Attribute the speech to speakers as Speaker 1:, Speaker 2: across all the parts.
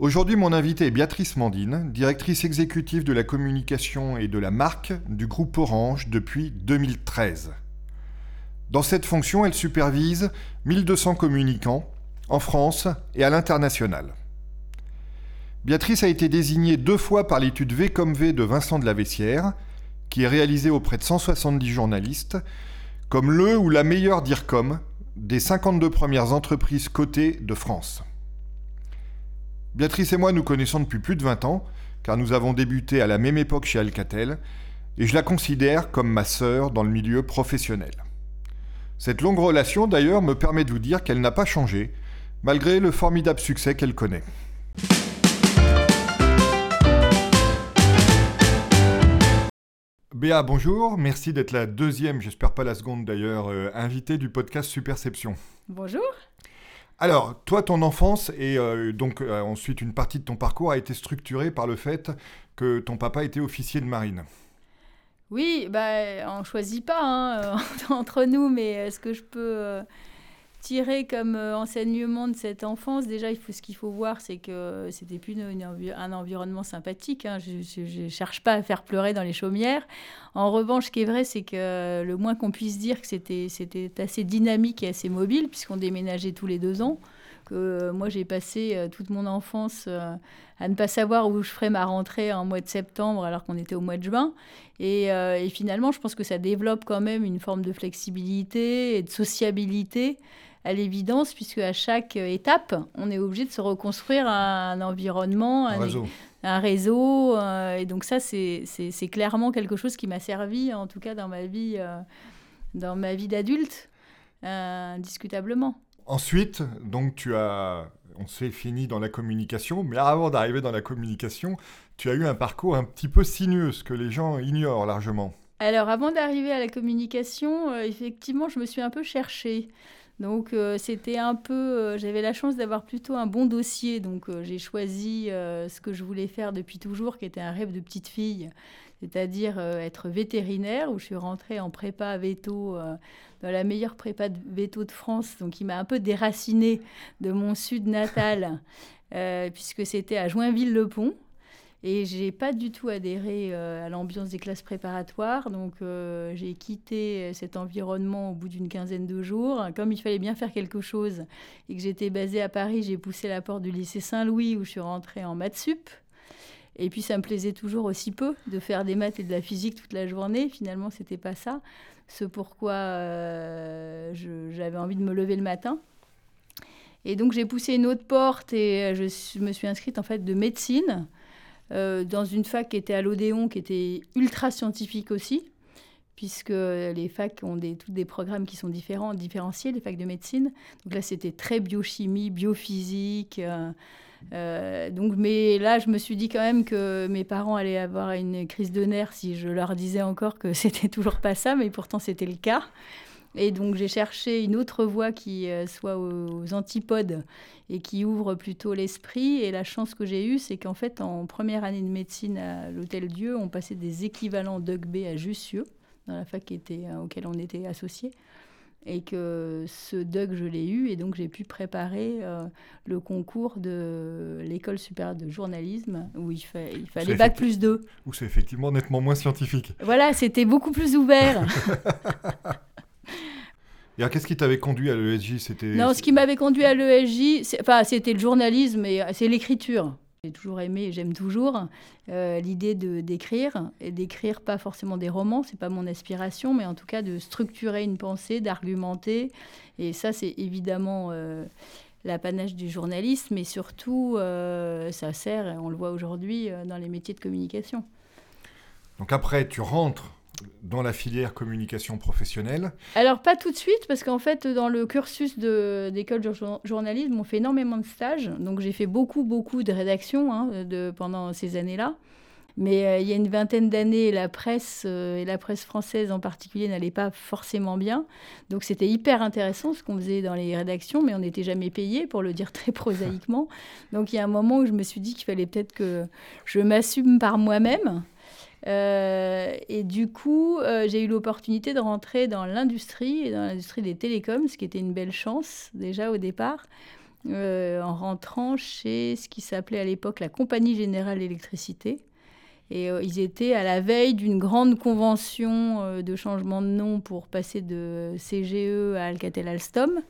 Speaker 1: Aujourd'hui, mon invité est Béatrice Mandine, directrice exécutive de la communication et de la marque du groupe Orange depuis 2013. Dans cette fonction, elle supervise 1200 communicants en France et à l'international. Béatrice a été désignée deux fois par l'étude V comme V de Vincent de la Vessière, qui est réalisée auprès de 170 journalistes, comme le ou la meilleure DIRCOM des 52 premières entreprises cotées de France. Béatrice et moi nous connaissons depuis plus de 20 ans, car nous avons débuté à la même époque chez Alcatel, et je la considère comme ma sœur dans le milieu professionnel. Cette longue relation d'ailleurs me permet de vous dire qu'elle n'a pas changé, malgré le formidable succès qu'elle connaît. Béa, bonjour. Merci d'être la deuxième, j'espère pas la seconde d'ailleurs, euh, invitée du podcast Superception.
Speaker 2: Bonjour.
Speaker 1: Alors, toi, ton enfance et euh, donc euh, ensuite une partie de ton parcours a été structurée par le fait que ton papa était officier de marine.
Speaker 2: Oui, bah, on choisit pas hein, entre nous, mais ce que je peux tirer comme euh, enseignement de cette enfance, déjà, il faut, ce qu'il faut voir, c'est que c'était plus un environnement sympathique. Hein. Je ne cherche pas à faire pleurer dans les chaumières. En revanche, ce qui est vrai, c'est que le moins qu'on puisse dire que c'était, assez dynamique et assez mobile, puisqu'on déménageait tous les deux ans. Que euh, moi, j'ai passé euh, toute mon enfance à ne pas savoir où je ferais ma rentrée en mois de septembre alors qu'on était au mois de juin. Et, finalement, je pense que ça développe quand même une forme de flexibilité et de sociabilité à l'évidence, puisque à chaque étape, on est obligé de se reconstruire un, environnement, un, réseau. Euh, et donc ça, c'est clairement quelque chose qui m'a servi, en tout cas dans ma vie, euh, dans ma vie d'adulte, euh, indiscutablement.
Speaker 1: Ensuite, donc tu as, on s'est fini dans la communication, mais avant d'arriver dans la communication, tu as eu un parcours un petit peu sinueux, ce que les gens ignorent largement.
Speaker 2: Alors avant d'arriver à la communication, effectivement, je me suis un peu cherchée. Donc euh, c'était un peu, euh, j'avais la chance d'avoir plutôt un bon dossier, donc euh, j'ai choisi ce que je voulais faire depuis toujours, qui était un rêve de petite fille, c'est-à-dire être vétérinaire, où je suis rentrée en prépa veto dans la meilleure prépa de veto de France, donc il m'a un peu déracinée de mon sud natal, puisque c'était à Joinville-le-Pont. Et j'ai pas du tout adhéré euh, à l'ambiance des classes préparatoires. Donc euh, j'ai quitté cet environnement au bout d'une quinzaine de jours. Comme il fallait bien faire quelque chose et que j'étais basée à Paris, j'ai poussé la porte du lycée Saint-Louis où je suis rentrée en maths sup. Et puis ça me plaisait toujours aussi peu de faire des maths et de la physique toute la journée. Finalement, c'était pas ça. Ce pourquoi euh, j'avais envie de me lever le matin. Et donc j'ai poussé une autre porte et je me suis inscrite en fait de médecine. Euh, dans une fac qui était à l'Odéon, qui était ultra scientifique aussi, puisque les facs ont des, tous des programmes qui sont différents, différenciés, les facs de médecine. Donc là, c'était très biochimie, biophysique. Euh, euh, donc, mais là, je me suis dit quand même que mes parents allaient avoir une crise de nerfs si je leur disais encore que c'était toujours pas ça, mais pourtant c'était le cas. Et donc j'ai cherché une autre voie qui euh, soit aux, antipodes et qui ouvre plutôt l'esprit. Et la chance que j'ai eue, c'est qu'en fait, en première année de médecine à l'Hôtel Dieu, on passait des équivalents d'UGB à Jussieu, dans la fac était, euh, auquel on était associés. Et que ce DUG, je l'ai eu, et donc j'ai pu préparer euh, le concours de l'école supérieure de journalisme, où il, il fallait bac plus 2.
Speaker 1: Où c'est effectivement nettement moins scientifique.
Speaker 2: Voilà, c'était beaucoup plus ouvert.
Speaker 1: Et qu'est-ce qui t'avait conduit à l'ESJ
Speaker 2: C'était Non, ce qui m'avait conduit à l'ESJ, enfin, c'était le journalisme et c'est l'écriture. J'ai toujours aimé, et j'aime toujours euh, l'idée de d'écrire et d'écrire pas forcément des romans, c'est pas mon aspiration, mais en tout cas de structurer une pensée, d'argumenter. Et ça, c'est évidemment euh, l'apanage du journalisme, mais surtout, euh, ça sert, on le voit aujourd'hui, dans les métiers de communication.
Speaker 1: Donc après, tu rentres dans la filière communication professionnelle
Speaker 2: Alors, pas tout de suite, parce qu'en fait, dans le cursus d'école de, journalisme, on fait énormément de stages. Donc, j'ai fait beaucoup, beaucoup de rédaction hein, de, pendant ces années-là. Mais euh, il y a une vingtaine d'années, la presse, euh, et la presse française en particulier, n'allait pas forcément bien. Donc c'était hyper intéressant ce qu'on faisait dans les rédactions, mais on n'était jamais payé, pour le dire très prosaïquement. Donc il y a un moment où je me suis dit qu'il fallait peut-être que je m'assume par moi-même. Euh, et du coup, j'ai eu l'opportunité de rentrer dans l'industrie, dans l'industrie des télécoms, ce qui était une belle chance déjà au départ, en rentrant chez ce qui s'appelait à l'époque la Compagnie Générale d'Électricité, et euh, ils étaient à la veille d'une grande convention euh, de changement de nom pour passer de CGE à Alcatel-Alstom.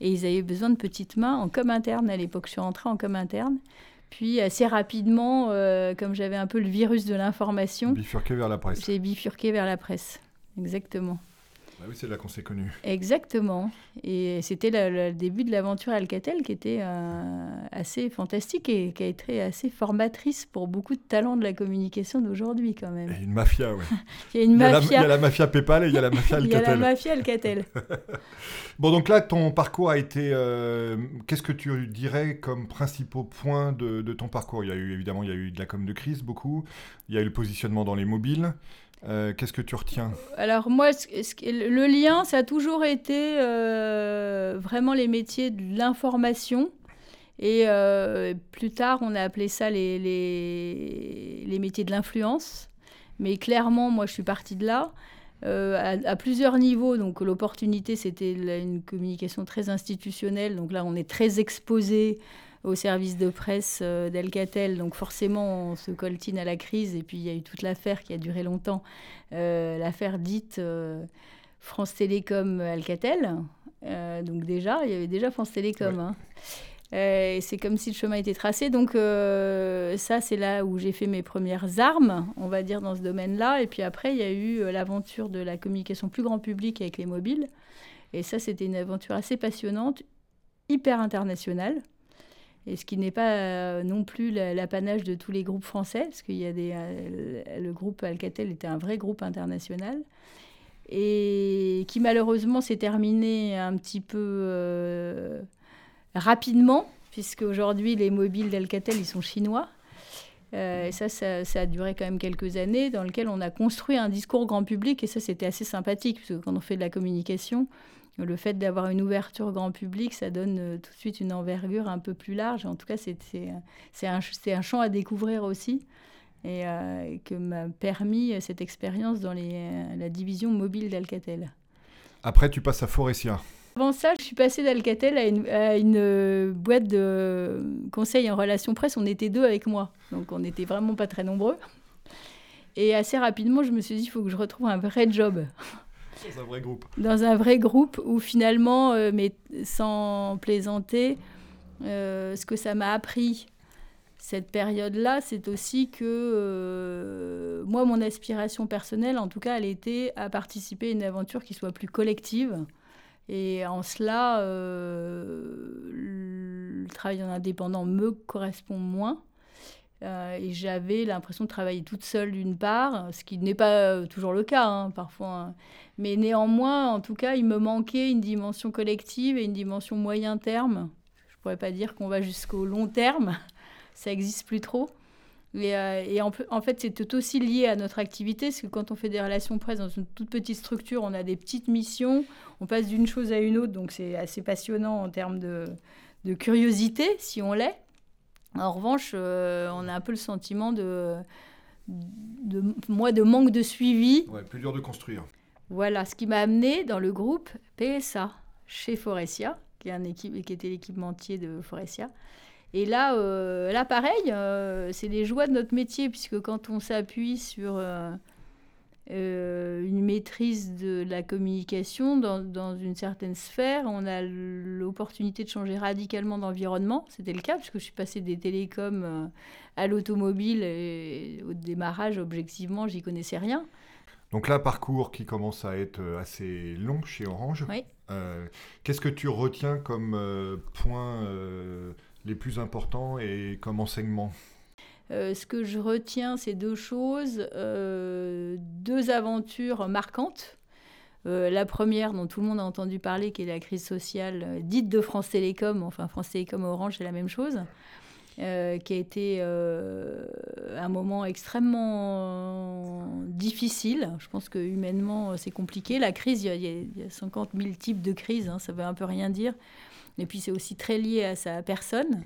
Speaker 2: Et ils avaient besoin de petites mains en com interne à l'époque. Je suis rentrée en com interne. Puis assez rapidement, euh, comme j'avais un peu le virus de l'information,
Speaker 1: bifurqué vers la presse.
Speaker 2: J'ai bifurqué vers la presse, exactement.
Speaker 1: Bah oui, c'est là qu'on s'est connus.
Speaker 2: Exactement. Et c'était le, début de l'aventure Alcatel qui était euh, assez fantastique et qui a été assez formatrice pour beaucoup de talents de la communication d'aujourd'hui quand même.
Speaker 1: une mafia, oui.
Speaker 2: il, y a une mafia.
Speaker 1: il y a la mafia Paypal et il y a la mafia Alcatel.
Speaker 2: il y a la mafia Alcatel.
Speaker 1: bon, donc là, ton parcours a été... Euh, qu'est-ce que tu dirais comme principaux points de, de, ton parcours? Il y a eu, évidemment, il y a eu de la com de crise, beaucoup. Il y a eu le positionnement dans les mobiles. Euh, qu'est-ce que tu retiens?
Speaker 2: Alors moi, le lien, ça a toujours été euh, vraiment les métiers de l'information. Et euh, plus tard, on a appelé ça les, métiers de l'influence. Mais clairement, moi, je suis partie de là. À, à, plusieurs niveaux. Donc l'opportunité, c'était une communication très institutionnelle. Donc là, on est très exposé au service de presse euh, d'Alcatel. Donc forcément, on se coltine à la crise. Et puis, il y a eu toute l'affaire qui a duré longtemps, euh, l'affaire dite euh, France Télécom Alcatel. donc déjà, il y avait déjà France Télécom. Hein. c'est comme si le chemin était tracé. Donc ça, c'est là où j'ai fait mes premières armes, on va dire, dans ce domaine-là. Et puis après, il y a eu l'aventure de la communication plus grand public avec les mobiles. Et ça, c'était une aventure assez passionnante, hyper internationale et ce qui n'est pas euh, non plus l'apanage de tous les groupes français, parce qu'il y a euh, le groupe Alcatel était un vrai groupe international, et qui malheureusement s'est terminé un petit peu euh, rapidement, puisque aujourd'hui les mobiles d'Alcatel, ils sont chinois. et ça, ça, ça, a duré quand même quelques années, dans lequel on a construit un discours grand public, et ça c'était assez sympathique, parce que quand on fait de la communication, le fait d'avoir une ouverture grand public, ça donne euh, tout de suite une envergure un peu plus large. En tout cas, c'est un, un, champ à découvrir aussi et euh, que m'a permis euh, cette expérience dans les, la division mobile d'Alcatel.
Speaker 1: Après, tu passes à Forestia.
Speaker 2: Avant ça, je suis passée d'Alcatel à une, à une, boîte de conseil en relations presse. On était deux avec moi, donc on n'était vraiment pas très nombreux. Et assez rapidement, je me suis dit, il faut que je retrouve un vrai job.
Speaker 1: Dans un vrai groupe.
Speaker 2: Dans un vrai groupe où finalement, euh, mais sans plaisanter, euh, ce que ça m'a appris cette période-là, c'est aussi que euh, moi, mon aspiration personnelle, en tout cas, elle était à participer à une aventure qui soit plus collective. Et en cela, le travail en indépendant me correspond moins. Euh, et j'avais l'impression de travailler toute seule d'une part, ce qui n'est pas euh, toujours le cas hein, parfois. Hein. Mais néanmoins, en tout cas, il me manquait une dimension collective et une dimension moyen terme. Je ne pourrais pas dire qu'on va jusqu'au long terme, ça n'existe plus trop. Et, euh, et en, en, fait, c'est aussi lié à notre activité, parce que quand on fait des relations presse dans une toute petite structure, on a des petites missions, on passe d'une chose à une autre, donc c'est assez passionnant en termes de curiosité, si on l'est. En revanche, euh, on a un peu le sentiment de, de, moi, de manque de suivi.
Speaker 1: Ouais, plus dur de construire.
Speaker 2: Voilà, ce qui m'a amené dans le groupe PSA, chez Forestia, qui, est un équipe, qui était l'équipementier de Forestia. Et là, euh, là pareil, euh, c'est les joies de notre métier, puisque quand on s'appuie sur euh, une maîtrise de la communication dans, dans, une certaine sphère. On a l'opportunité de changer radicalement d'environnement. C'était le cas, puisque je suis passée des télécoms euh, à l'automobile. Et au démarrage, objectivement, j'y connaissais rien.
Speaker 1: Donc là, parcours qui commence à être euh, assez long chez Orange.
Speaker 2: Oui.
Speaker 1: Qu'est-ce que tu retiens comme points les plus importants et comme enseignement?
Speaker 2: Euh, ce que je retiens, c'est deux choses, euh, deux aventures marquantes. Euh, la première, dont tout le monde a entendu parler, qui est la crise sociale dite de France Télécom, enfin France Télécom Orange, c'est la même chose. qui a été un moment extrêmement difficile. Je pense que humainement, c'est compliqué. La crise, il y, a, 50 000 types de crises, hein, ça veut un peu rien dire. Et puis c'est aussi très lié à sa personne.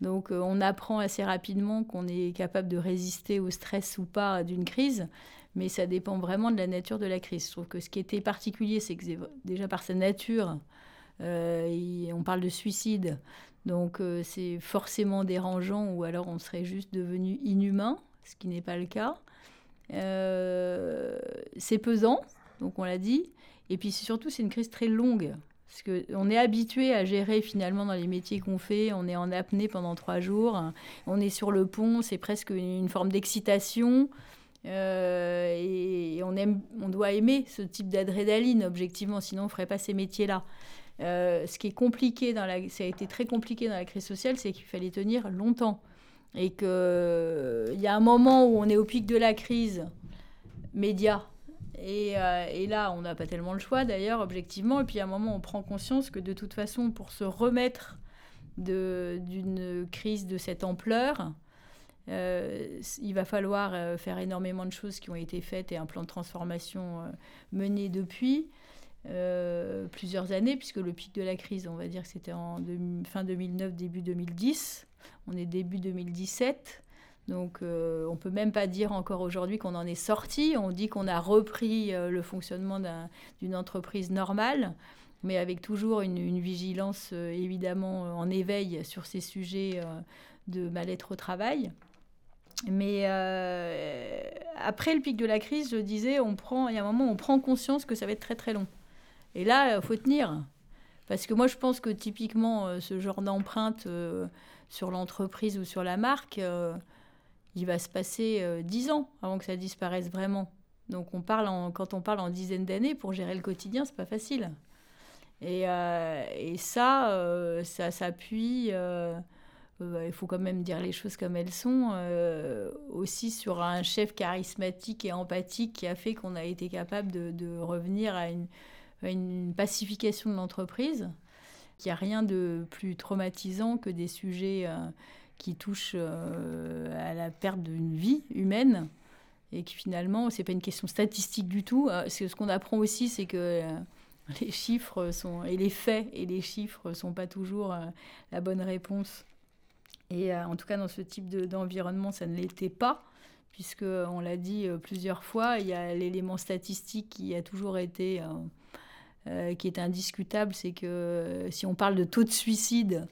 Speaker 2: Donc on apprend assez rapidement qu'on est capable de résister au stress ou pas d'une crise, mais ça dépend vraiment de la nature de la crise. Je trouve que ce qui était particulier, c'est que déjà par sa nature, on parle de suicide, donc euh, c'est forcément dérangeant ou alors on serait juste devenu inhumain, ce qui n'est pas le cas. Euh, c'est pesant, donc on l'a dit. Et puis surtout, c'est une crise très longue. Parce qu'on est habitué à gérer finalement dans les métiers qu'on fait. On est en apnée pendant trois jours. On est sur le pont, c'est presque une forme d'excitation. Euh, et on, doit aimer ce type d'adrénaline, objectivement, sinon on ne ferait pas ces métiers-là. Euh, ce qui est compliqué, dans la, ça a été très compliqué dans la crise sociale, c'est qu'il fallait tenir longtemps. Et qu'il y a un moment où on est au pic de la crise, média. Et, euh, et là, on n'a pas tellement le choix d'ailleurs, objectivement. Et puis à un moment, on prend conscience que de toute façon, pour se remettre d'une crise de cette ampleur, euh, il va falloir faire énormément de choses qui ont été faites et un plan de transformation mené depuis. Euh, plusieurs années, puisque le pic de la crise, on va dire que c'était en fin 2009, début 2010. On est début 2017. Donc euh, on peut même pas dire encore aujourd'hui qu'on en est sorti. On dit qu'on a repris euh, le fonctionnement d'une entreprise normale, mais avec toujours une, vigilance évidemment en éveil sur ces sujets de mal-être au travail. Mais après le pic de la crise, je disais, on prend, il y a un moment, on prend conscience que ça va être très très long. Et là, il euh, faut tenir. Parce que moi, je pense que typiquement, euh, ce genre d'empreinte euh, sur l'entreprise ou sur la marque, il va se passer dix ans avant que ça disparaisse vraiment. Donc, on parle quand on parle en dizaines d'années, pour gérer le quotidien, c'est pas facile. Et, et ça, ça s'appuie. il faut quand même dire les choses comme elles sont, aussi sur un chef charismatique et empathique qui a fait qu'on a été capable de, revenir à une, pacification de l'entreprise. Il n'y a rien de plus traumatisant que des sujets euh, qui touchent euh, à la perte d'une vie humaine et qui finalement, ce n'est pas une question statistique du tout. Euh, ce qu'on apprend aussi, c'est que les chiffres sont, et les faits et les chiffres sont pas toujours la bonne réponse. Et en tout cas, dans ce type d'environnement, ça ne l'était pas puisque on l'a dit plusieurs fois, il y a l'élément statistique qui a toujours été euh, qui est indiscutable, c'est que euh, si on parle de taux de suicide,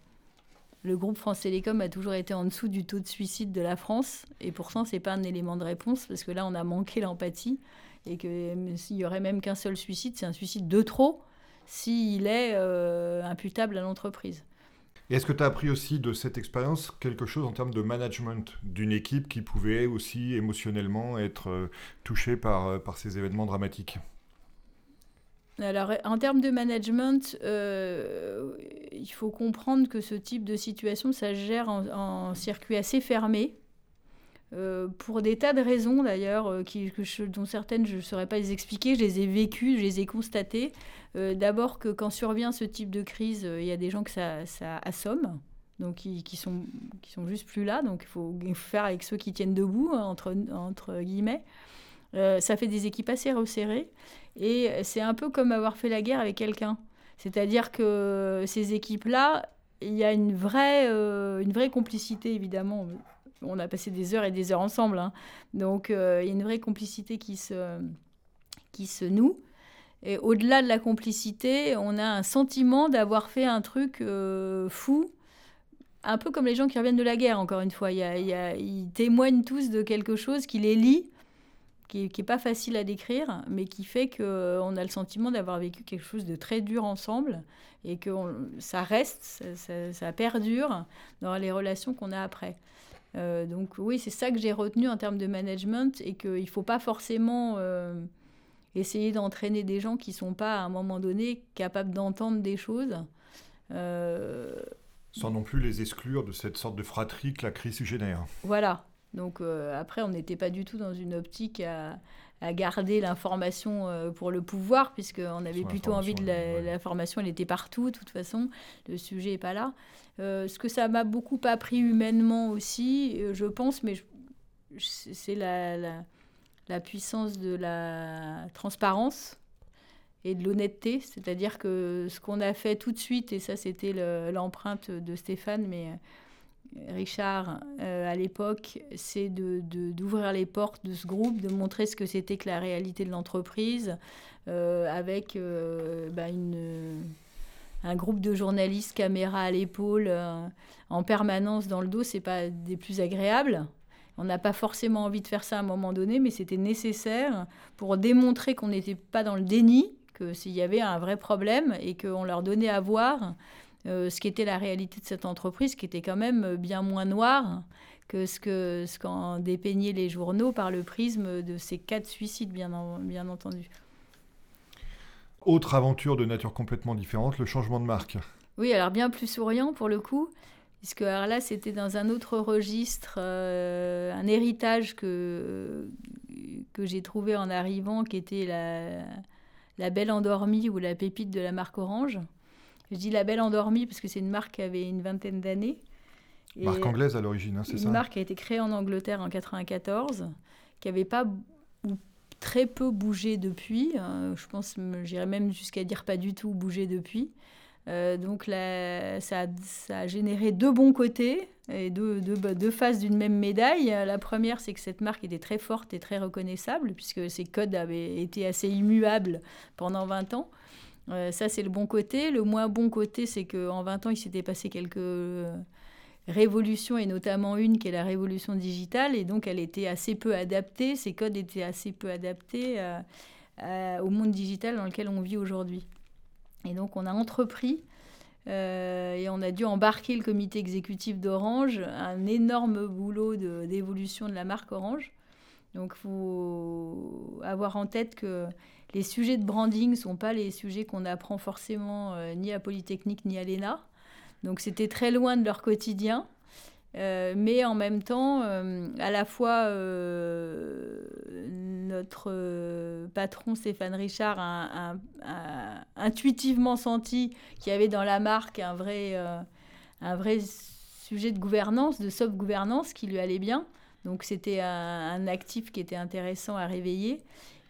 Speaker 2: le groupe France Télécom a toujours été en dessous du taux de suicide de la France. Et pourtant, ce n'est pas un élément de réponse, parce que là, on a manqué l'empathie. Et que s'il y aurait même qu'un seul suicide, c'est un suicide de trop s'il est euh, imputable à l'entreprise.
Speaker 1: Est-ce que tu as appris aussi de cette expérience quelque chose en termes de management d'une équipe qui pouvait aussi émotionnellement être touchée par, par ces événements dramatiques?
Speaker 2: Alors, en termes de management, euh, il faut comprendre que ce type de situation, ça se gère en, circuit assez fermé. Euh, pour des tas de raisons d'ailleurs, euh, dont certaines je ne saurais pas les expliquer, je les ai vécues, je les ai constatées. D'abord que quand survient ce type de crise, il y a des gens que ça, assomme, donc qui, qui, sont, juste plus là, donc il faut, faire avec ceux qui tiennent debout, hein, entre guillemets. Ça fait des équipes assez resserrées. Et c'est un peu comme avoir fait la guerre avec quelqu'un. C'est-à-dire que ces équipes-là, il y a une vraie, euh, une vraie complicité, évidemment. On a passé des heures et des heures ensemble. Hein. Donc, euh, il y a une vraie complicité qui se, qui se noue. Et au-delà de la complicité, on a un sentiment d'avoir fait un truc euh, fou, un peu comme les gens qui reviennent de la guerre, encore une fois. Il y a, ils témoignent tous de quelque chose qui les lie qui n'est pas facile à décrire, mais qui fait qu'on euh, a le sentiment d'avoir vécu quelque chose de très dur ensemble et que ça reste, ça, perdure dans les relations qu'on a après. Euh, donc oui, c'est ça que j'ai retenu en termes de management et qu'il ne faut pas forcément euh, essayer d'entraîner des gens qui ne sont pas à un moment donné capables d'entendre des choses.
Speaker 1: Sans non plus les exclure de cette sorte de fratrie que la crise génère.
Speaker 2: Voilà, Donc après, on n'était pas du tout dans une optique à, garder l'information pour le pouvoir, puisqu'on avait plutôt envie de l'information, elle était partout, de toute façon, le sujet n'est pas là. ce que ça m'a beaucoup appris humainement aussi, je pense, mais c'est la, la, puissance de la transparence et de l'honnêteté. C'est-à-dire que ce qu'on a fait tout de suite, et ça c'était l'empreinte de Stéphane, mais euh, Richard euh, à l'époque, c'est d'ouvrir de, les portes de ce groupe, de montrer ce que c'était que la réalité de l'entreprise, euh, avec bah, une, un groupe de journalistes, caméra à l'épaule, en permanence dans le dos, c'est pas des plus agréables. On n'a pas forcément envie de faire ça à un moment donné, mais c'était nécessaire pour démontrer qu'on n'était pas dans le déni, que s'il y avait un vrai problème et qu'on leur donnait à voir euh, ce qu'était la réalité de cette entreprise, qui était quand même bien moins noire que ce que ce qu'en dépeignaient les journaux par le prisme de ces quatre suicides, bien, bien entendu.
Speaker 1: Autre aventure de nature complètement différente, le changement de marque.
Speaker 2: Oui, alors bien plus souriant pour le coup, puisque là, c'était dans un autre registre, euh, un héritage que, que j'ai trouvé en arrivant, qui était la, la Belle Endormie ou la pépite de la marque Orange. Je dis La Belle Endormie parce que c'est une marque qui avait une vingtaine d'années.
Speaker 1: Marque anglaise à l'origine, hein, c'est ça
Speaker 2: Une marque qui a été créée en Angleterre en 94, qui n'avait pas ou très peu bougé depuis. Hein. je pense, j'irais même jusqu'à dire pas du tout bougé depuis. Euh, donc ça, a généré deux bons côtés et deux, deux, faces d'une même médaille. La première, c'est que cette marque était très forte et très reconnaissable, puisque ses codes avaient été assez immuables pendant 20 ans. Euh, ça, c'est le bon côté. Le moins bon côté, c'est qu'en 20 ans, il s'était passé quelques révolutions, et notamment une qui est la révolution digitale, et donc elle était assez peu adaptée, ces codes étaient assez peu adaptés euh, au monde digital dans lequel on vit aujourd'hui. Et donc on a entrepris euh, et on a dû embarquer le comité exécutif d'Orange, un énorme boulot d'évolution de, la marque Orange. Donc faut avoir en tête que les sujets de branding ne sont pas les sujets qu'on apprend forcément euh, ni à Polytechnique ni à l'ENA. Donc c'était très loin de leur quotidien. Euh, mais en même temps, euh, à la fois notre patron Stéphane Richard a, intuitivement senti qu'il y avait dans la marque un vrai, un vrai sujet de gouvernance, de soft gouvernance qui lui allait bien. Donc c'était un, actif qui était intéressant à réveiller.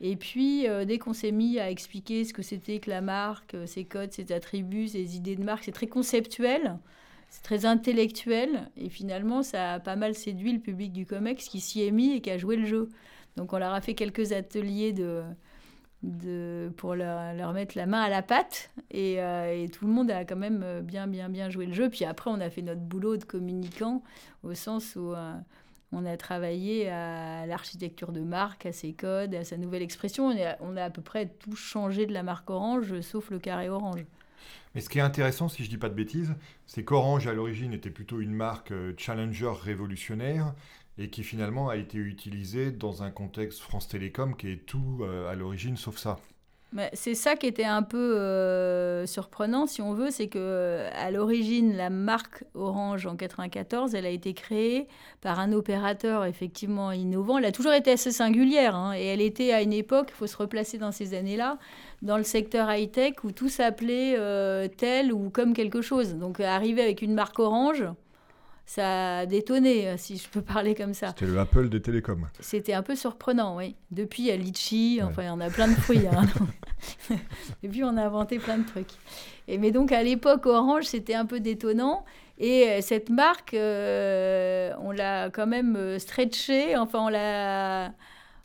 Speaker 2: Et puis, dès qu'on s'est mis à expliquer ce que c'était que la marque, ses codes, ses attributs, ses idées de marque, c'est très conceptuel. C'est très intellectuel et finalement, ça a pas mal séduit le public du COMEX qui s'y est mis et qui a joué le jeu. Donc, on leur a fait quelques ateliers de, de, pour leur, leur, mettre la main à la pâte et, euh, tout le monde a quand même bien, bien, bien joué le jeu. Puis après, on a fait notre boulot de communicant au sens où euh, on a travaillé à l'architecture de marque, à ses codes, à sa nouvelle expression. On a, on a à peu près tout changé de la marque Orange, sauf le carré orange.
Speaker 1: Mais ce qui est intéressant, si je ne dis pas de bêtises, c'est qu'Orange, à l'origine, était plutôt une marque euh, challenger révolutionnaire et qui finalement a été utilisée dans un contexte France Télécom qui est tout euh, à l'origine sauf ça.
Speaker 2: C'est ça qui était un peu euh, surprenant, si on veut, c'est que à l'origine, la marque Orange en 94, elle a été créée par un opérateur effectivement innovant. Elle a toujours été assez singulière, hein, et elle était à une époque, il faut se replacer dans ces années-là, dans le secteur high-tech où tout s'appelait euh, tel ou comme quelque chose. Donc arriver avec une marque Orange, ça a détonné, euh, si je peux parler comme ça.
Speaker 1: C'était le Apple des télécoms.
Speaker 2: C'était un peu surprenant, oui. Depuis, il y a Litchi, enfin, il y en a plein de fruits. Hein, Depuis, on a inventé plein de trucs. Et, mais donc, à l'époque, Orange, c'était un peu détonnant. Et euh, cette marque, euh, on l'a quand même stretchée, enfin, on l'a,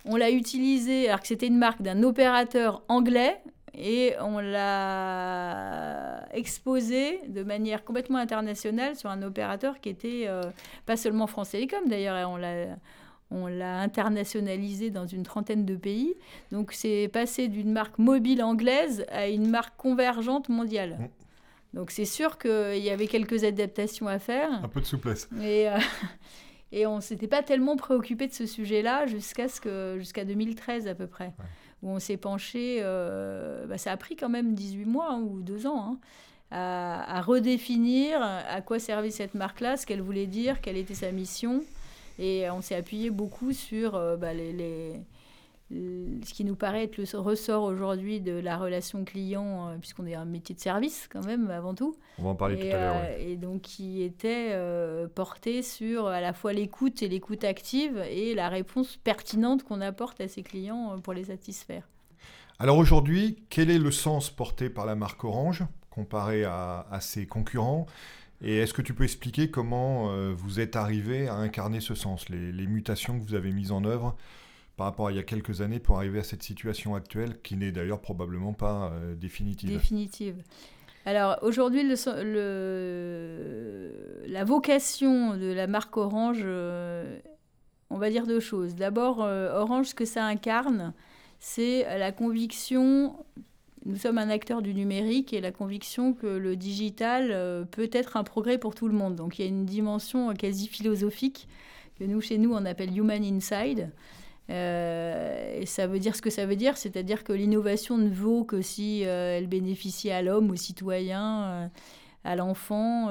Speaker 2: on l'a utilisée, alors que c'était une marque d'un opérateur anglais, et on l'a exposé de manière complètement internationale sur un opérateur qui était euh, pas seulement France Télécom d'ailleurs, on l'a on l'a internationalisé dans une trentaine de pays. Donc c'est passé d'une marque mobile anglaise à une marque convergente mondiale. Mmh. Donc c'est sûr qu'il y avait quelques adaptations à faire.
Speaker 1: Un peu de souplesse.
Speaker 2: Et, euh, et on ne s'était pas tellement préoccupé de ce sujet-là jusqu'à jusqu'à 2013 à peu près où on s'est penché, euh, bah, ça a pris quand même 18 mois hein, ou 2 ans, hein, à, redéfinir à quoi servait cette marque-là, ce qu'elle voulait dire, quelle était sa mission. Et on s'est appuyé beaucoup sur bah, les ce qui nous paraît être le ressort aujourd'hui de la relation client, euh, puisqu'on est un métier de service quand même avant tout.
Speaker 1: On va en parler tout à l'heure.
Speaker 2: Euh, et donc qui était euh, porté sur à la fois l'écoute et l'écoute active et la réponse pertinente qu'on apporte à ses clients pour les satisfaire.
Speaker 1: Alors aujourd'hui, quel est le sens porté par la marque Orange comparé à, ses concurrents? Et est-ce que tu peux expliquer comment vous êtes arrivé à incarner ce sens, les, les mutations que vous avez mises en œuvre par rapport à il y a quelques années pour arriver à cette situation actuelle qui n'est d'ailleurs probablement pas euh, définitive.
Speaker 2: Définitive. Alors aujourd'hui, la vocation de la marque Orange, euh, on va dire deux choses. D'abord, euh, Orange, ce que ça incarne, c'est la conviction, nous sommes un acteur du numérique et la conviction que le digital peut être un progrès pour tout le monde. Donc il y a une dimension quasi philosophique que nous, chez nous, on appelle Human Inside. Euh, et ça veut dire ce que ça veut dire, c'est-à-dire que l'innovation ne vaut que si euh, elle bénéficie à l'homme, au citoyen, euh, à l'enfant.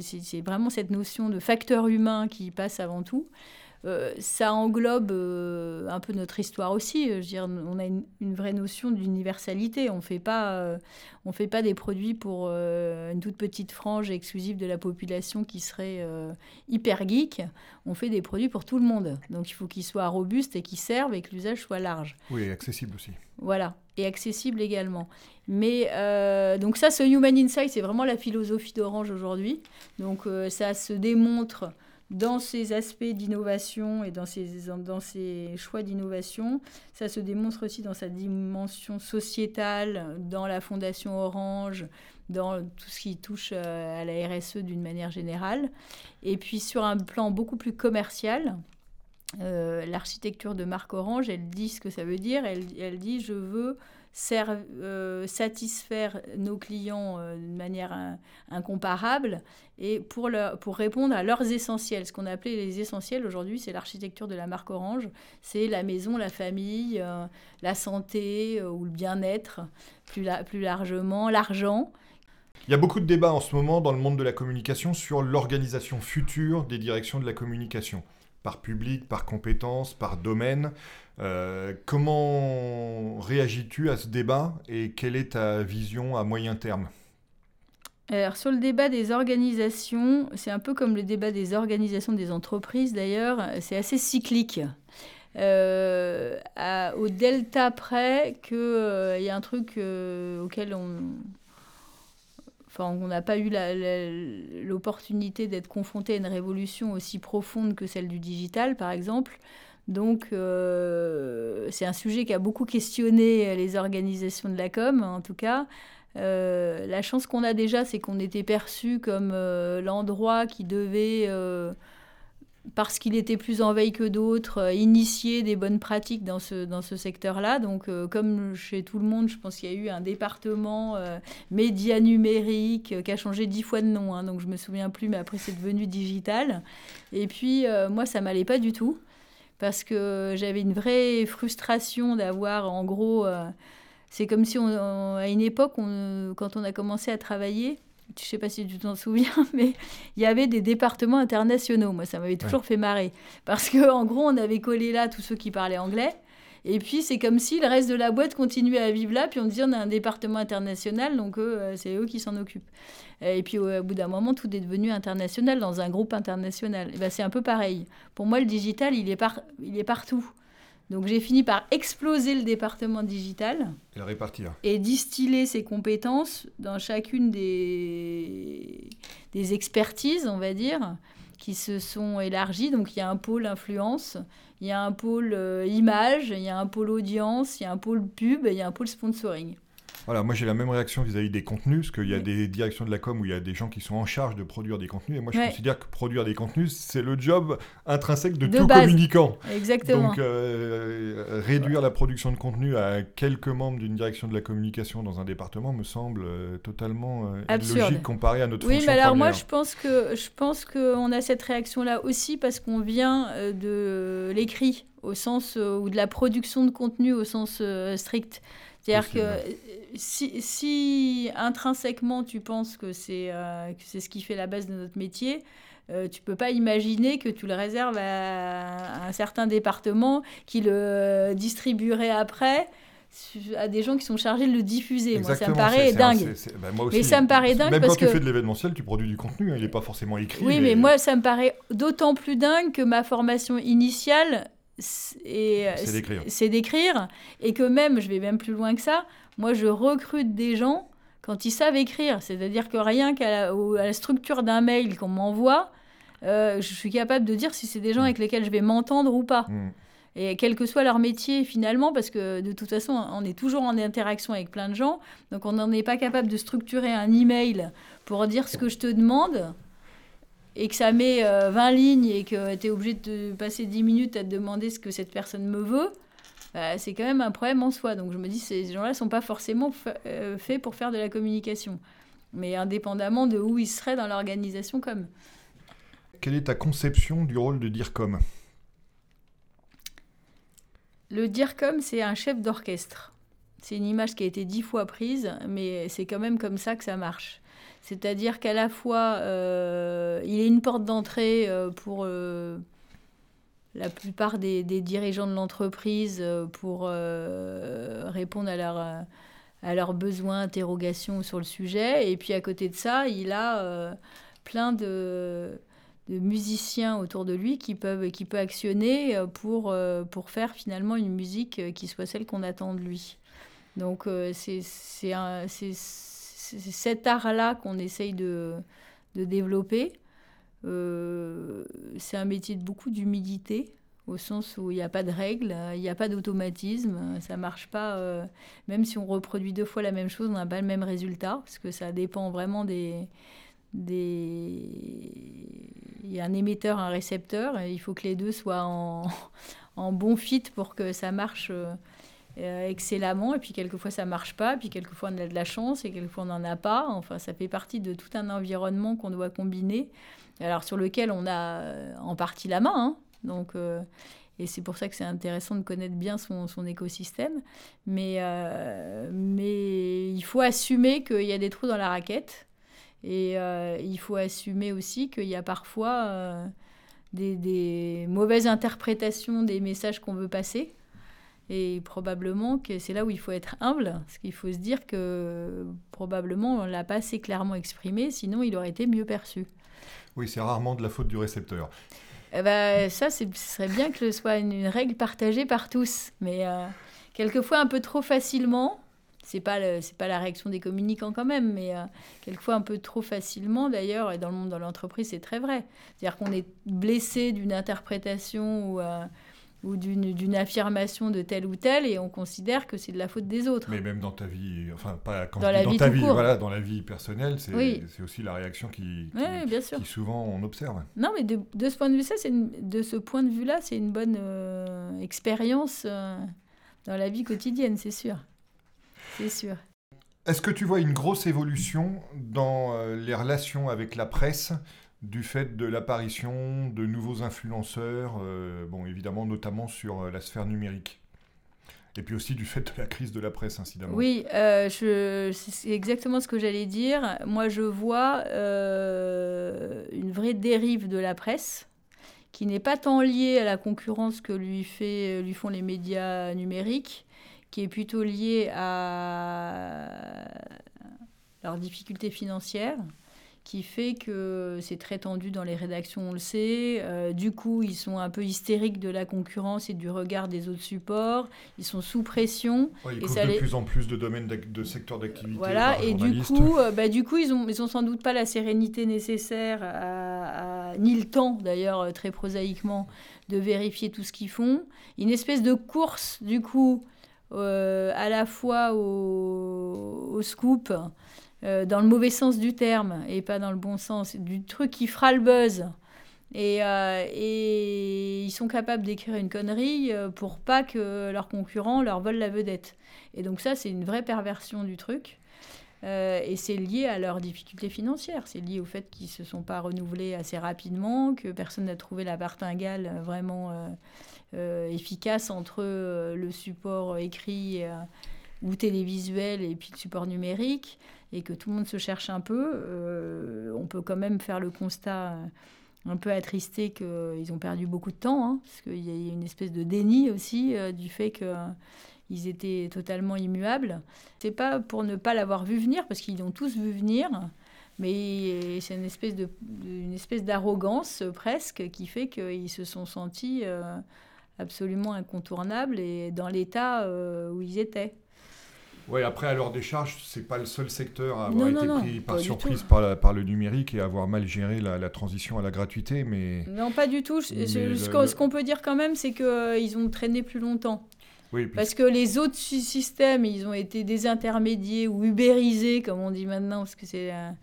Speaker 2: c'est vraiment cette notion de facteur humain qui passe avant tout. Euh, ça englobe euh, un peu notre histoire aussi. Je veux dire, on a une, vraie notion d'universalité. On ne fait pas, euh, on fait pas des produits pour une toute petite frange exclusive de la population qui serait hyper geek. On fait des produits pour tout le monde. Donc il faut qu'ils soient robustes et qu'ils servent et que l'usage soit large.
Speaker 1: Oui, et accessible aussi.
Speaker 2: Voilà, et accessible également. Mais donc ça, ce Human Insight, c'est vraiment la philosophie d'Orange aujourd'hui. Donc ça se démontre dans ces aspects d'innovation et dans ses, dans ses choix d'innovation. Ça se démontre aussi dans sa dimension sociétale, dans la Fondation Orange, dans tout ce qui touche euh, à la RSE d'une manière générale. Et puis sur un plan beaucoup plus commercial, euh, l'architecture de marque Orange, elle dit ce que ça veut dire. Elle, elle dit je veux euh, satisfaire nos clients euh, de manière incomparable et pour, pour répondre à leurs essentiels. Ce qu'on a appelé les essentiels aujourd'hui, c'est l'architecture de la marque Orange. C'est la maison, la famille, euh, la santé ou le bien-être, plus, plus largement, l'argent.
Speaker 1: Il y a beaucoup de débats en ce moment dans le monde de la communication sur l'organisation future des directions de la communication, par public, par compétence, par domaine. Euh, comment réagis-tu à ce débat et quelle est ta vision à moyen terme?
Speaker 2: Alors sur le débat des organisations, c'est un peu comme le débat des organisations des entreprises d'ailleurs, c'est assez cyclique. Euh, au delta près qu'il euh, y a un truc auquel on on n'a pas eu l'opportunité d'être confronté à une révolution aussi profonde que celle du digital par exemple. Donc, euh, c'est un sujet qui a beaucoup questionné les organisations de la com, en tout cas. Euh, la chance qu'on a déjà, c'est qu'on était perçu comme euh, l'endroit qui devait, parce qu'il était plus en veille que d'autres, initier des bonnes pratiques dans ce, dans ce secteur-là. Donc, comme chez tout le monde, je pense qu'il y a eu un département média numérique qui a changé dix fois de nom. Hein, donc, je me souviens plus, mais après, c'est devenu digital. Et puis, moi, ça m'allait pas du tout parce que j'avais une vraie frustration d'avoir, en gros, euh, c'est comme si à une époque, quand on a commencé à travailler, je ne sais pas si tu t'en souviens, mais il y avait des départements internationaux. Moi, ça m'avait toujours fait marrer. Parce qu'en gros, on avait collé là tous ceux qui parlaient anglais. Et puis, c'est comme si le reste de la boîte continuait à vivre là. Puis on disait, on a un département international, donc euh, c'est eux qui s'en occupent. Et puis, au bout d'un moment, tout est devenu international dans un groupe international. Et ben, c'est un peu pareil. Pour moi, le digital, il est, par... il est partout. Donc, j'ai fini par exploser le département digital.
Speaker 1: Et répartir.
Speaker 2: Et distiller ses compétences dans chacune des, des expertises, on va dire qui se sont élargies. Donc il y a un pôle influence, il y a un pôle euh, image, il y a un pôle audience, il y a un pôle pub et il y a un pôle sponsoring.
Speaker 1: Voilà, moi j'ai la même réaction vis-à-vis des contenus, parce qu'il y a des directions de la com où il y a des gens qui sont en charge de produire des contenus, et moi je considère que produire des contenus, c'est le job intrinsèque de, tout communicant.
Speaker 2: Exactement.
Speaker 1: Donc euh, réduire la production de contenu à quelques membres d'une direction de la communication dans un département me semble euh, totalement euh, logique comparé à notre
Speaker 2: oui,
Speaker 1: fonction
Speaker 2: mais alors
Speaker 1: moi
Speaker 2: je pense que je pense qu'on a cette réaction-là aussi parce qu'on vient de l'écrit au sens ou de la production de contenu au sens strict. C'est-à-dire que si, si, intrinsèquement tu penses que c'est c'est ce qui fait la base de notre métier, euh, tu peux pas imaginer que tu le réserves à, un certain département qui le distribuerait après à des gens qui sont chargés de le diffuser. moi, ça me paraît dingue.
Speaker 1: Bah, mais ça me paraît dingue même quand tu fais de l'événementiel, tu produis du contenu, hein, il n'est pas forcément écrit.
Speaker 2: Oui, mais... moi, ça me paraît d'autant plus dingue que ma formation initiale, c'est d'écrire. Et que même, je vais même plus loin que ça, moi, je recrute des gens quand ils savent écrire. C'est-à-dire que rien qu'à la, structure d'un mail qu'on m'envoie, euh, je suis capable de dire si c'est des gens mm. avec lesquels je vais m'entendre ou pas. Mm. Et quel que soit leur métier finalement, parce que de toute façon, on est toujours en interaction avec plein de gens, donc on n'en est pas capable de structurer un email pour dire ce que je te demande, et que ça met 20 euh, lignes et que tu es obligé de passer 10 minutes à te demander ce que cette personne me veut, bah, c'est quand même un problème en soi. Donc je me dis, ces gens-là ne sont pas forcément euh, faits pour faire de la communication, mais indépendamment de où ils seraient dans l'organisation comme.
Speaker 1: Quelle est ta conception du rôle de DIRCOM?
Speaker 2: Le DIRCOM, c'est un chef d'orchestre. C'est une image qui a été dix fois prise, mais c'est quand même comme ça que ça marche. C'est-à-dire qu'à la fois, euh, il est une porte d'entrée euh, pour euh, la plupart des, dirigeants de l'entreprise pour répondre à, leurs besoins, interrogations sur le sujet. Et puis à côté de ça, il a plein de musiciens autour de lui qui peuvent actionner pour, faire finalement une musique qui soit celle qu'on attend de lui. Donc c'est cet art-là qu'on essaye de, développer. c'est un métier de beaucoup d'humilité, au sens où il n'y a pas de règles, il n'y a pas d'automatisme, ça marche pas. même si on reproduit deux fois la même chose, on n'a pas le même résultat, parce que ça dépend vraiment des, il y a un émetteur, un récepteur, il faut que les deux soient en, bon fit pour que ça marche euh, excellemment. Et puis quelquefois ça marche pas, puis quelquefois on a de la chance, et quelquefois on n'en a pas. Enfin, ça fait partie de tout un environnement qu'on doit combiner, alors sur lequel on a euh, en partie la main. Hein. donc euh, et c'est pour ça que c'est intéressant de connaître bien son, écosystème. Mais, il faut assumer qu'il y a des trous dans la raquette et euh, il faut assumer aussi qu'il y a parfois euh, des, mauvaises interprétations des messages qu'on veut passer. Et probablement que c'est là où il faut être humble, parce qu'il faut se dire que probablement on ne l'a pas assez clairement exprimé, sinon il aurait été mieux perçu.
Speaker 1: Oui, c'est rarement de la faute du récepteur.
Speaker 2: Eh ben, ça, ce serait bien que ce soit une, règle partagée par tous, mais euh, quelquefois un peu trop facilement, c'est pas c'est pas la réaction des communicants quand même, mais euh, quelquefois un peu trop facilement d'ailleurs, et dans le monde de l'entreprise c'est très vrai. C'est-à-dire qu'on est blessé d'une interprétation ou, euh, ou d'une affirmation de tel ou tel, et on considère que c'est de la faute des autres.
Speaker 1: Mais même dans ta vie, enfin pas quand dans, la vie ta vie, voilà, dans la vie personnelle, c'est aussi la réaction qui, qui, souvent on observe.
Speaker 2: Non, mais de, de ce point de vue, ça, c'est de ce point de vue-là, c'est une bonne euh, expérience dans la vie quotidienne, c'est sûr. C'est sûr.
Speaker 1: Est-ce que tu vois une grosse évolution dans euh, les relations avec la presse? Du fait de l'apparition de nouveaux influenceurs, euh, bon évidemment notamment sur euh, la sphère numérique et puis aussi du fait de la crise de la presse, incidemment.
Speaker 2: Oui, c'est exactement ce que j'allais dire. Moi, je vois une vraie dérive de la presse qui n'est pas tant liée à la concurrence que lui, fait, lui font les médias numériques, qui est plutôt lié à leurs difficultés financières, qui fait que c'est très tendu dans les rédactions, on le sait. Euh, du coup, ils sont un peu hystériques de la concurrence et du regard des autres supports. Ils sont sous pression.
Speaker 1: ils et ça de plus en plus de domaines de secteurs d'activité.
Speaker 2: Voilà, et du coup, euh, bah, du coup, ils ont, ils ont sans doute pas la sérénité nécessaire, ni le temps d'ailleurs, euh, très prosaïquement, de vérifier tout ce qu'ils font. Une espèce de course, du coup, euh, à la fois au, scoop, euh, dans le mauvais sens du terme et pas dans le bon sens, du truc qui fera le buzz. Et, euh, ils sont capables d'écrire une connerie pour pas que leurs concurrents leur volent la vedette. Et donc ça, c'est une vraie perversion du truc. et c'est lié à leurs difficultés financières. C'est lié au fait qu'ils ne se sont pas renouvelés assez rapidement, que personne n'a trouvé la martingale vraiment euh, efficace entre euh, le support écrit ou télévisuel et puis de support numérique, et que tout le monde se cherche un peu, euh, on peut quand même faire le constat un peu attristé qu'ils ont perdu beaucoup de temps, hein, parce qu'il y a une espèce de déni aussi du fait que ils étaient totalement immuables. C'est pas pour ne pas l'avoir vu venir, parce qu'ils l'ont tous vu venir, mais c'est une espèce d'arrogance presque qui fait qu'ils se sont sentis euh, absolument incontournables et dans l'état euh, où ils étaient.
Speaker 1: Oui, après, à leur décharge, c'est pas le seul secteur à avoir été pris par surprise par, par, le numérique et avoir mal géré la, transition à la gratuité. Mais...
Speaker 2: Non, pas du tout. ce qu'on peut dire quand même, c'est qu'ils euh, ont traîné plus longtemps. Parce que les autres systèmes, ils ont été désintermédiés ou ubérisés, comme on dit maintenant, parce que c'est la mode.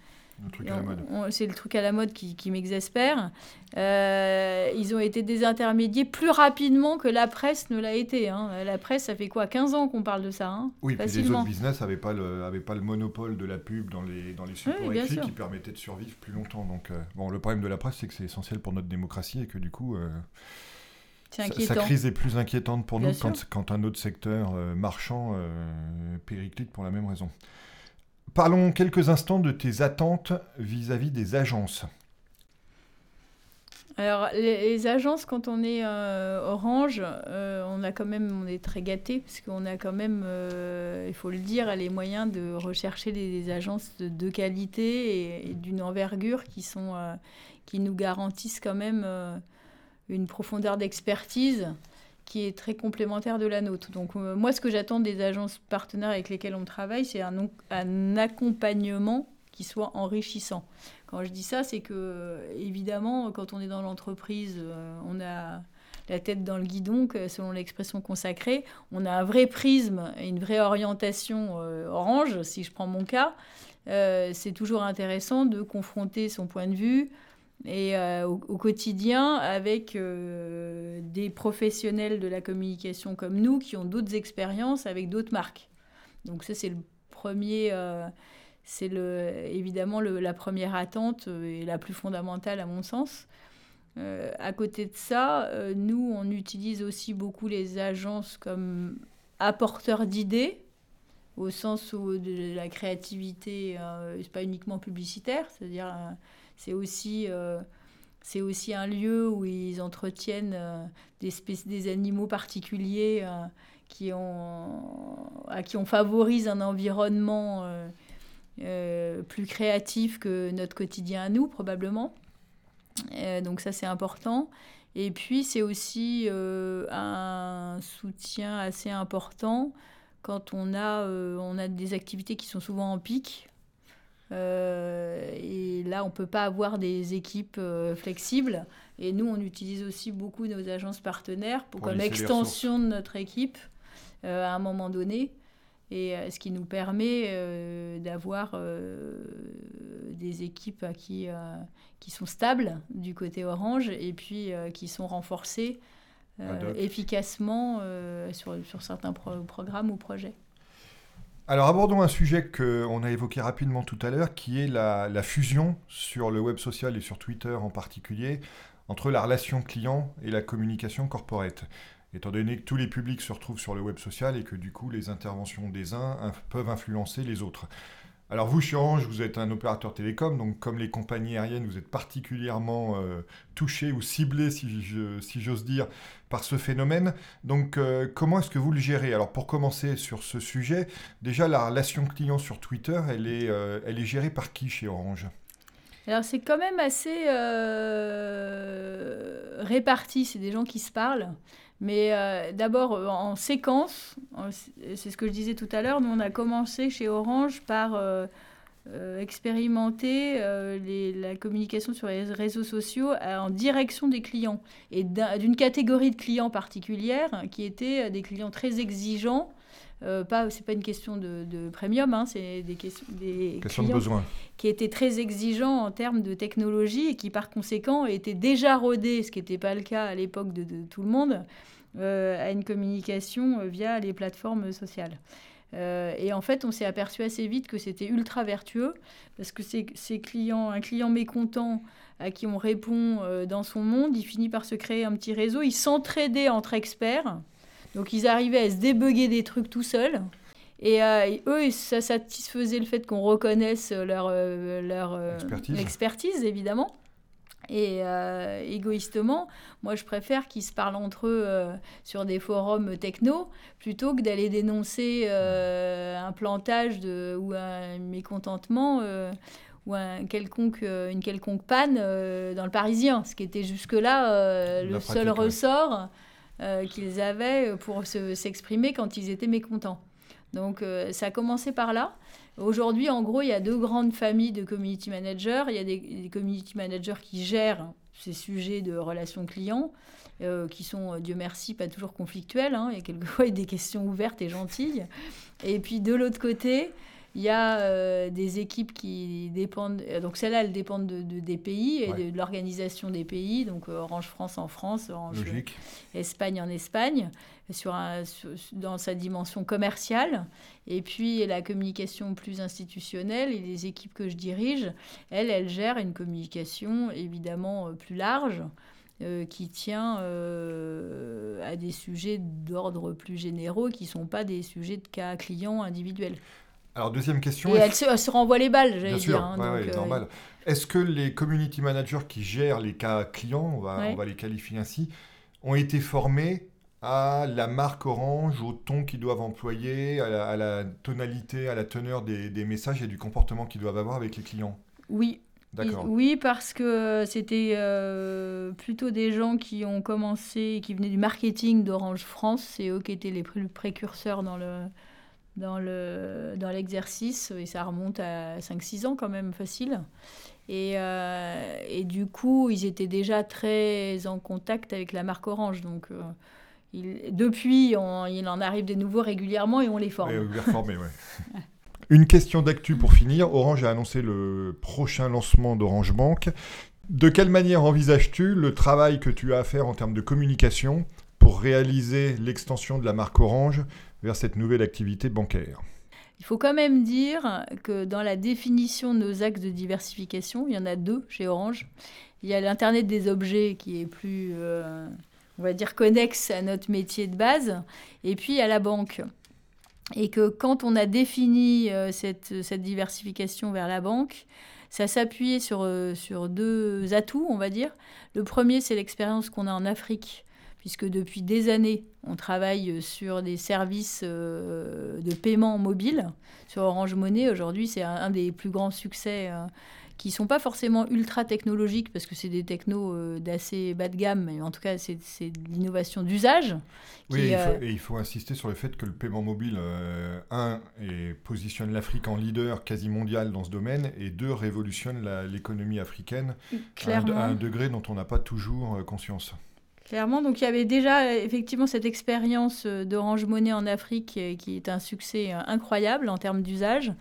Speaker 2: C'est le truc à la mode qui, qui m'exaspère. Euh, ils ont été désintermédiés plus rapidement que la presse ne l'a été. Hein. La presse, ça fait quoi 15 ans qu'on parle de ça hein,
Speaker 1: Oui, puis les autres business n'avaient pas, le, pas le monopole de la pub dans les, dans les supports écrits qui permettaient de survivre plus longtemps. Donc, euh, bon, le problème de la presse, c'est que c'est essentiel pour notre démocratie et que du coup... Euh, sa, crise est plus inquiétante pour nous quand, quand, un autre secteur marchand périclite pour la même raison. Parlons quelques instants de tes attentes vis-à-vis des agences.
Speaker 2: Alors, les, agences, quand on est euh, Orange, on a quand même, on est très gâté parce qu'on a quand même, il faut le dire, les moyens de rechercher des, agences de, qualité et, et d'une envergure qui sont, qui nous garantissent quand même une profondeur d'expertise qui est très complémentaire de la nôtre. Donc euh, moi, ce que j'attends des agences partenaires avec lesquelles on travaille, c'est un, accompagnement qui soit enrichissant. Quand je dis ça, c'est que évidemment, quand on est dans l'entreprise, euh, on a la tête dans le guidon, selon l'expression consacrée, on a un vrai prisme et une vraie orientation euh, orange, si je prends mon cas. c'est toujours intéressant de confronter son point de vue, et euh, au, quotidien avec euh, des professionnels de la communication comme nous qui ont d'autres expériences avec d'autres marques. Donc ça c'est le premier, euh, c'est le, évidemment le, la première attente et la plus fondamentale à mon sens. à côté de ça, nous on utilise aussi beaucoup les agences comme apporteurs d'idées au sens où de la créativité, c'est pas uniquement publicitaire, c'est-à-dire c'est aussi, euh, aussi un lieu où ils entretiennent euh, des, des animaux particuliers euh, qui ont, à qui on favorise un environnement plus créatif que notre quotidien à nous, probablement. donc ça, c'est important. Et puis, c'est aussi un soutien assez important quand on a, on a des activités qui sont souvent en pic. Euh, et là, on ne peut pas avoir des équipes euh, flexibles. Et nous, on utilise aussi beaucoup nos agences partenaires pour, comme extension de notre équipe euh, à un moment donné. Et ce qui nous permet d'avoir des équipes qui, qui sont stables du côté orange et puis qui sont renforcées efficacement sur, sur certains programmes ou projets.
Speaker 1: Alors abordons un sujet qu'on a évoqué rapidement tout à l'heure, qui est la, fusion sur le web social et sur Twitter en particulier, entre la relation client et la communication corporate. Étant donné que tous les publics se retrouvent sur le web social et que du coup les interventions des uns peuvent influencer les autres. Alors vous, chez Orange, vous êtes un opérateur télécom, donc comme les compagnies aériennes, vous êtes particulièrement euh, touché ou ciblé, si, j'ose dire, par ce phénomène. Donc euh, comment est-ce que vous le gérez? Alors pour commencer sur ce sujet, déjà la relation client sur Twitter, elle est, euh, elle est gérée par qui chez Orange?
Speaker 2: Alors c'est quand même assez réparti, c'est des gens qui se parlent. Mais euh, d'abord, euh, en séquence, c'est ce que je disais tout à l'heure, nous on a commencé chez Orange par euh, expérimenter la communication sur les réseaux sociaux en direction des clients et d'une catégorie de clients particulière qui étaient des clients très exigeants. Pas, c'est pas une question de, premium, hein, c'est des, questions, des
Speaker 1: clients de besoin.
Speaker 2: qui étaient très exigeants en termes de technologie et qui par conséquent étaient déjà rodés, ce qui n'était pas le cas à l'époque de, de, tout le monde, euh, à une communication euh, via les plateformes sociales. Euh, et en fait, on s'est aperçu assez vite que c'était ultra vertueux parce que ces, clients, un client mécontent à qui on répond dans son monde, il finit par se créer un petit réseau. Ils s'entraidaient entre experts. Donc, ils arrivaient à se débugger des trucs tout seuls. Et, eux, ça satisfaisait le fait qu'on reconnaisse leur, leur expertise, évidemment. Et euh, égoïstement, moi je préfère qu'ils se parlent entre eux euh, sur des forums techno plutôt que d'aller dénoncer euh, un plantage de, ou un mécontentement ou un quelconque, une quelconque panne dans le Parisien, ce qui était jusque-là le seul ressort qu'ils avaient pour s'exprimer quand ils étaient mécontents. Donc ça a commencé par là. Aujourd'hui, en gros, il y a deux grandes familles de community managers. Il y a des, community managers qui gèrent ces sujets de relations clients, euh, qui sont, euh, Dieu merci, pas toujours conflictuels. Hein. Il y a quelquefois des questions ouvertes et gentilles. Et puis de l'autre côté, il y a euh, des équipes qui dépendent, donc celles-là, elles dépendent de, des pays et de, l'organisation des pays, donc Orange France en France, Orange Espagne en Espagne, sur un, dans sa dimension commerciale. Et puis la communication plus institutionnelle et les équipes que je dirige, elles, elles gèrent une communication évidemment plus large. Euh, qui tient euh, à des sujets d'ordre plus généraux qui ne sont pas des sujets de cas clients individuels.
Speaker 1: Alors, deuxième question.
Speaker 2: Et elle se, renvoie les balles, j'allais dire.
Speaker 1: Hein, euh, normal. Est-ce que les community managers qui gèrent les cas clients, on va, on va les qualifier ainsi, ont été formés à la marque Orange, au ton qu'ils doivent employer, à la, tonalité, à la teneur des, des, messages et du comportement qu'ils doivent avoir avec les clients?
Speaker 2: Oui.
Speaker 1: D'accord.
Speaker 2: Oui, parce que c'était euh, plutôt des gens qui ont commencé, qui venaient du marketing d'Orange France. C'est eux qui étaient les précurseurs dans le, dans le dans l'exercice et ça remonte à 5-6 ans quand même facile. Et, euh, et, du coup, ils étaient déjà très en contact avec la marque Orange. Donc, euh, il, depuis, il en arrive des nouveaux régulièrement et on les forme.
Speaker 1: Une question d'actu pour finir. Orange a annoncé le prochain lancement d'Orange Bank. De quelle manière envisages-tu le travail que tu as à faire en termes de communication pour réaliser l'extension de la marque Orange vers cette nouvelle activité bancaire.
Speaker 2: Il faut quand même dire que dans la définition de nos axes de diversification, il y en a deux chez Orange. Il y a l'Internet des objets qui est plus, euh, on va dire, connexe à notre métier de base, et puis a la banque. Et que quand on a défini euh, cette, diversification vers la banque, ça s'appuyait euh, sur deux atouts, on va dire. Le premier, c'est l'expérience qu'on a en Afrique puisque depuis des années, on travaille sur des services euh, de paiement mobile. Sur Orange Money, aujourd'hui, c'est un, des plus grands succès euh, qui ne sont pas forcément ultra technologiques, parce que c'est des technos euh, d'assez bas de gamme, mais en tout cas, c'est de l'innovation d'usage.
Speaker 1: Oui, et il faut insister sur le fait que le paiement mobile, un, et positionne l'Afrique en leader quasi mondial dans ce domaine, et deux, révolutionne l'économie africaine à un, degré dont on n'a pas toujours conscience.
Speaker 2: Clairement, donc il y avait déjà effectivement cette expérience euh, d'Orange Money en Afrique qui est un succès euh, incroyable en termes d'usage.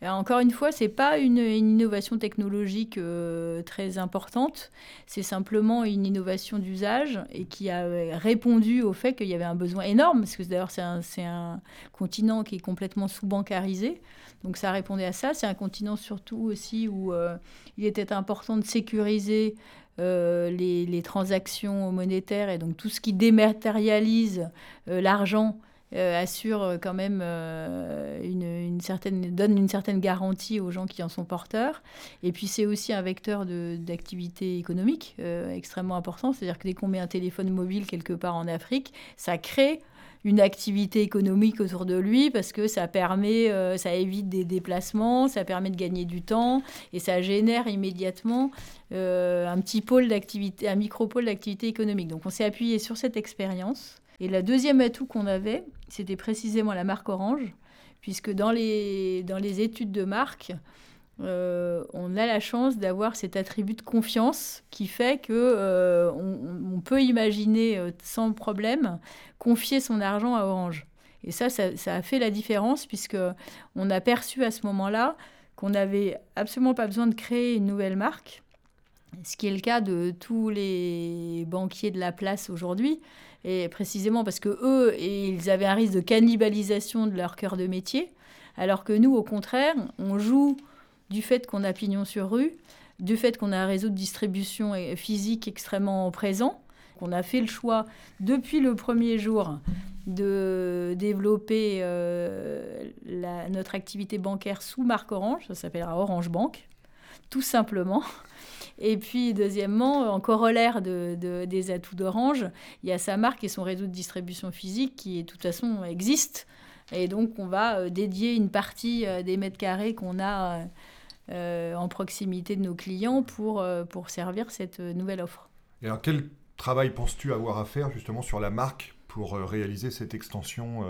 Speaker 2: Encore une fois, ce n'est pas une, innovation technologique euh, très importante, c'est simplement une innovation d'usage et qui a répondu au fait qu'il y avait un besoin énorme, parce que d'ailleurs c'est un, un, continent qui est complètement sous-bancarisé, donc ça répondait à ça. C'est un continent surtout aussi où il était important de sécuriser euh, les, transactions monétaires et donc tout ce qui dématérialise euh, l'argent euh, assure quand même une, certaine, donne une certaine garantie aux gens qui en sont porteurs. Et puis c'est aussi un vecteur d'activité économique extrêmement important. C'est-à-dire que dès qu'on met un téléphone mobile quelque part en Afrique, ça crée une activité économique autour de lui parce que ça permet, euh, ça évite des déplacements, ça permet de gagner du temps et ça génère immédiatement euh, un petit pôle d'activité, un micro-pôle d'activité économique. Donc on s'est appuyé sur cette expérience. Et la deuxième atout qu'on avait, c'était précisément la marque Orange, puisque dans les, dans les études de marque, euh, on a la chance d'avoir cet attribut de confiance qui fait que euh, on, peut imaginer euh, sans problème confier son argent à Orange. Et ça, ça, a fait la différence puisque on a perçu à ce moment-là qu'on n'avait absolument pas besoin de créer une nouvelle marque, ce qui est le cas de tous les banquiers de la place aujourd'hui, et précisément parce que eux, ils avaient un risque de cannibalisation de leur cœur de métier, alors que nous, au contraire, on joue du fait qu'on a pignon sur rue, du fait qu'on a un réseau de distribution physique extrêmement présent. on a fait le choix depuis le premier jour de développer notre activité bancaire sous marque Orange, ça s'appellera Orange Bank, tout simplement. Et puis, deuxièmement, en corollaire de, des atouts d'Orange, il y a sa marque et son réseau de distribution physique qui, de toute façon, existe. Et donc, on va euh, dédier une partie euh, des mètres carrés qu'on a euh, en proximité de nos clients pour, pour servir cette nouvelle offre.
Speaker 1: Et alors, quel travail penses-tu avoir à faire justement sur la marque pour réaliser cette extension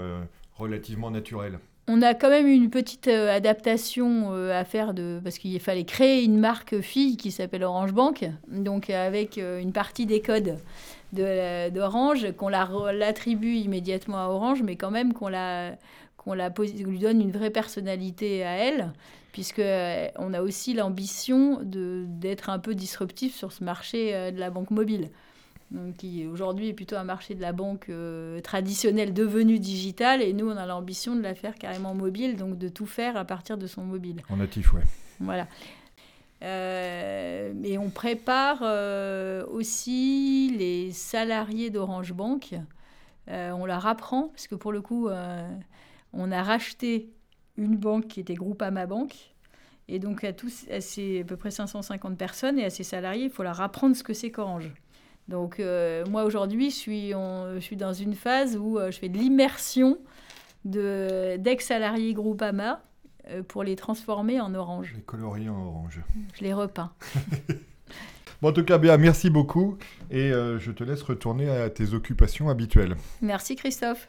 Speaker 1: relativement naturelle?
Speaker 2: On a quand même une petite euh, adaptation euh, à faire de, parce qu'il fallait créer une marque fille qui s'appelle Orange Bank, donc avec euh, une partie des codes d'Orange, qu'on l'attribue immédiatement à Orange, mais quand même qu'on la, qu'on la lui donne une vraie personnalité à elle, puisque on a aussi l'ambition d'être un peu disruptif sur ce marché de la banque mobile qui aujourd'hui est plutôt un marché de la banque euh, traditionnelle devenu digital. Et nous, on a l'ambition de la faire carrément mobile, donc de tout faire à partir de son mobile.
Speaker 1: En natif, oui.
Speaker 2: Voilà. Euh, et on prépare euh, aussi les salariés d'Orange Bank. on leur apprend, parce que pour le coup, on a racheté une banque qui était Groupama Bank. Et donc, à, tous, à, à peu près 550 personnes et à ces salariés, il faut leur apprendre ce que c'est qu'Orange. Donc euh, moi aujourd'hui, je suis, je suis dans une phase où euh, je fais de l'immersion d'ex-salariés Groupama euh, pour les transformer en orange.
Speaker 1: Les colorier en orange.
Speaker 2: Je les repeins.
Speaker 1: bon, en tout cas, bien, merci beaucoup et je te laisse retourner à tes occupations habituelles.
Speaker 2: Merci Christophe.